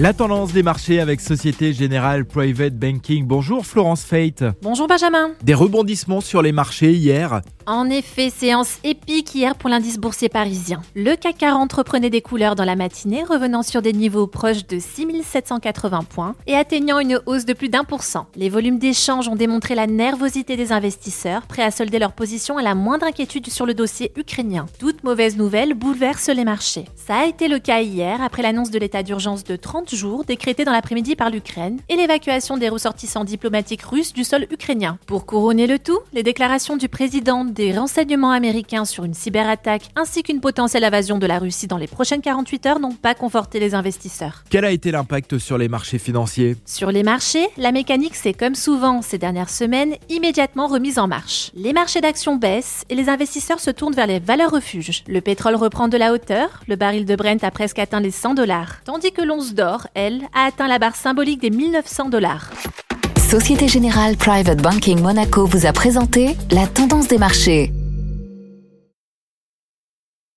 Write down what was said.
La tendance des marchés avec Société Générale Private Banking. Bonjour Florence Fate. Bonjour Benjamin. Des rebondissements sur les marchés hier. En effet, séance épique hier pour l'indice boursier parisien. Le CAC 40 reprenait des couleurs dans la matinée, revenant sur des niveaux proches de 6780 points et atteignant une hausse de plus d'un pour cent. Les volumes d'échanges ont démontré la nervosité des investisseurs, prêts à solder leur position à la moindre inquiétude sur le dossier ukrainien. Toute mauvaise nouvelle bouleverse les marchés. Ça a été le cas hier après l'annonce de l'état d'urgence de 30 jours décrété dans l'après-midi par l'Ukraine et l'évacuation des ressortissants diplomatiques russes du sol ukrainien. Pour couronner le tout, les déclarations du président des renseignements américains sur une cyberattaque ainsi qu'une potentielle invasion de la Russie dans les prochaines 48 heures n'ont pas conforté les investisseurs. Quel a été l'impact sur les marchés financiers? Sur les marchés, la mécanique s'est comme souvent ces dernières semaines immédiatement remise en marche. Les marchés d'actions baissent et les investisseurs se tournent vers les valeurs refuges. Le pétrole reprend de la hauteur, le baril de Brent a presque atteint les 100 dollars, tandis que l'once d'or, elle, a atteint la barre symbolique des 1900 dollars. Société Générale Private Banking Monaco vous a présenté la tendance des marchés.